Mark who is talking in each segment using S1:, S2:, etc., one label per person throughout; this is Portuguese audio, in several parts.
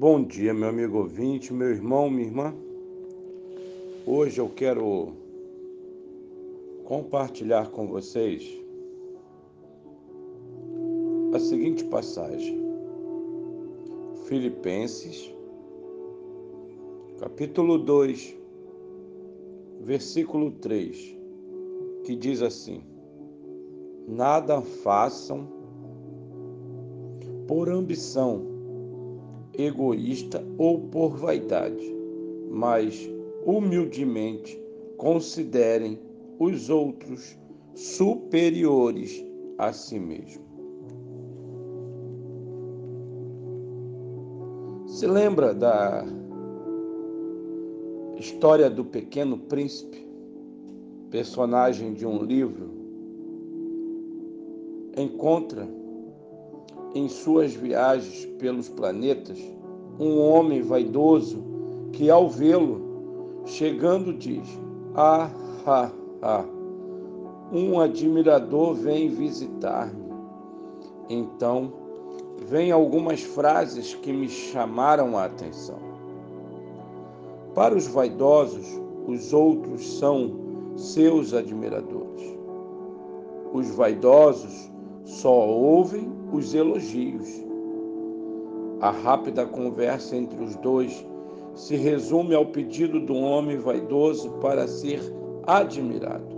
S1: Bom dia, meu amigo ouvinte, meu irmão, minha irmã. Hoje eu quero compartilhar com vocês a seguinte passagem. Filipenses, capítulo 2, versículo 3, que diz assim: Nada façam por ambição egoísta ou por vaidade, mas humildemente considerem os outros superiores a si mesmo. Se lembra da história do Pequeno Príncipe, personagem de um livro? Encontra em suas viagens pelos planetas um homem vaidoso que, ao vê-lo chegando, diz: Ah, ah, ah, um admirador vem visitar-me. Então, vem algumas frases que me chamaram a atenção. Para os vaidosos, os outros são seus admiradores. Os vaidosos só ouvem os elogios. A rápida conversa entre os dois se resume ao pedido do homem vaidoso para ser admirado.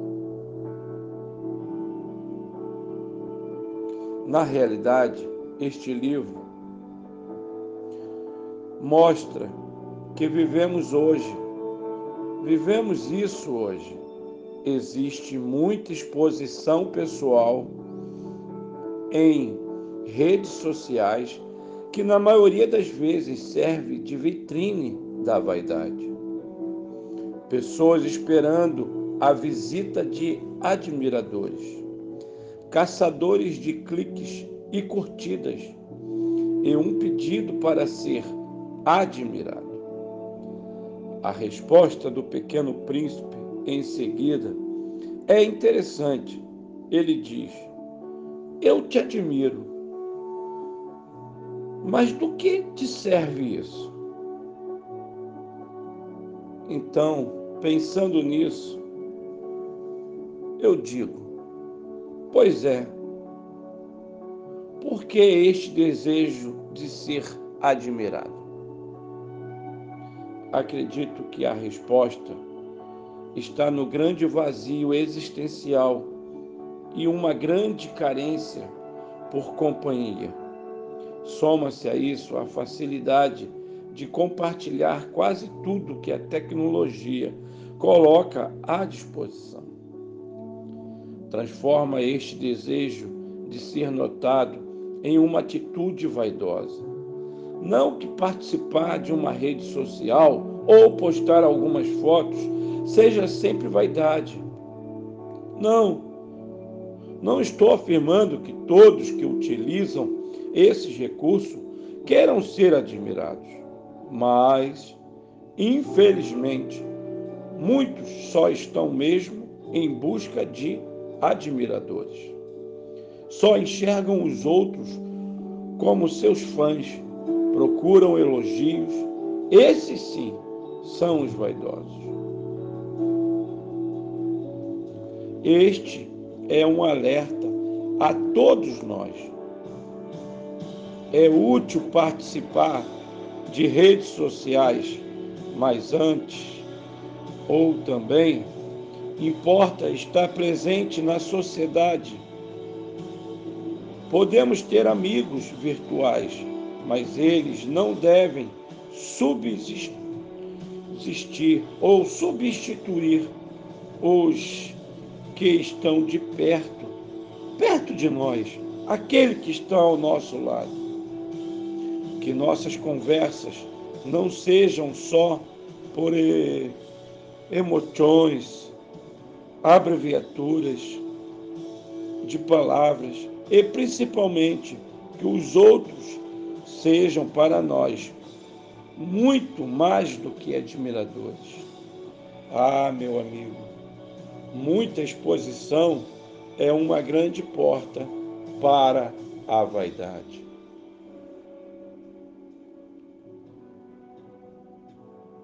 S1: Na realidade, este livro mostra que vivemos hoje, vivemos isso hoje. Existe muita exposição pessoal em redes sociais que na maioria das vezes serve de vitrine da vaidade. Pessoas esperando a visita de admiradores, caçadores de cliques e curtidas, e um pedido para ser admirado. A resposta do pequeno príncipe em seguida é interessante. Ele diz: eu te admiro. Mas do que te serve isso? Então, pensando nisso, eu digo: pois é, por que este desejo de ser admirado? Acredito que a resposta está no grande vazio existencial e uma grande carência por companhia. Soma-se a isso a facilidade de compartilhar quase tudo que a tecnologia coloca à disposição. Transforma este desejo de ser notado em uma atitude vaidosa. Não que participar de uma rede social ou postar algumas fotos seja sempre vaidade. Não, não estou afirmando que todos que utilizam esses recursos queiram ser admirados, mas, infelizmente, muitos só estão mesmo em busca de admiradores. Só enxergam os outros como seus fãs, procuram elogios. Esses sim são os vaidosos. Este é um alerta a todos nós. É útil participar de redes sociais, mas antes, ou também, importa estar presente na sociedade. Podemos ter amigos virtuais, mas eles não devem subsistir ou substituir os que estão de perto, perto de nós, aquele que está ao nosso lado. Que nossas conversas não sejam só por emoções, abreviaturas de palavras e principalmente que os outros sejam para nós muito mais do que admiradores. Ah, meu amigo, muita exposição é uma grande porta para a vaidade.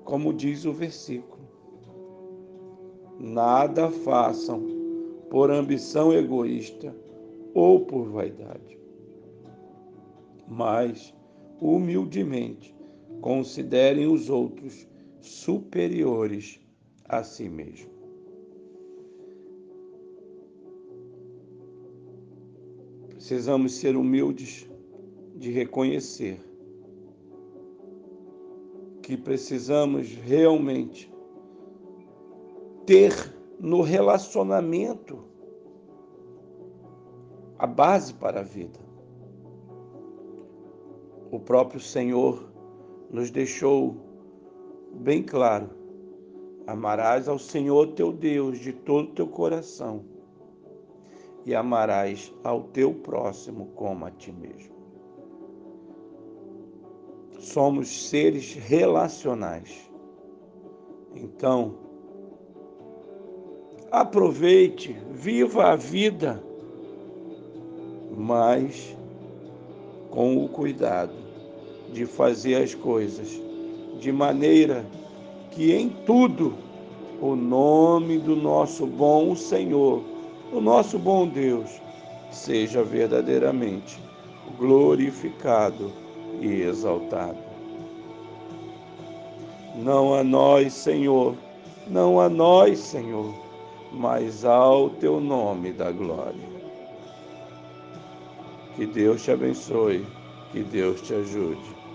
S1: como diz o versículo. Nada façam por ambição egoísta ou por vaidade, mas humildemente considerem os outros superiores a si mesmo. Precisamos ser humildes de reconhecer que precisamos realmente ter no relacionamento a base para a vida. O próprio Senhor nos deixou bem claro: amarás ao Senhor teu Deus de todo o teu coração e amarás ao teu próximo como a ti mesmo. Somos seres relacionais. Então, aproveite, viva a vida, mas com o cuidado de fazer as coisas de maneira que em tudo o nome do nosso bom Senhor o nosso bom Deus seja verdadeiramente glorificado e exaltado. Não a nós, Senhor, não a nós, Senhor, mas ao teu nome da glória. Que Deus te abençoe, que Deus te ajude.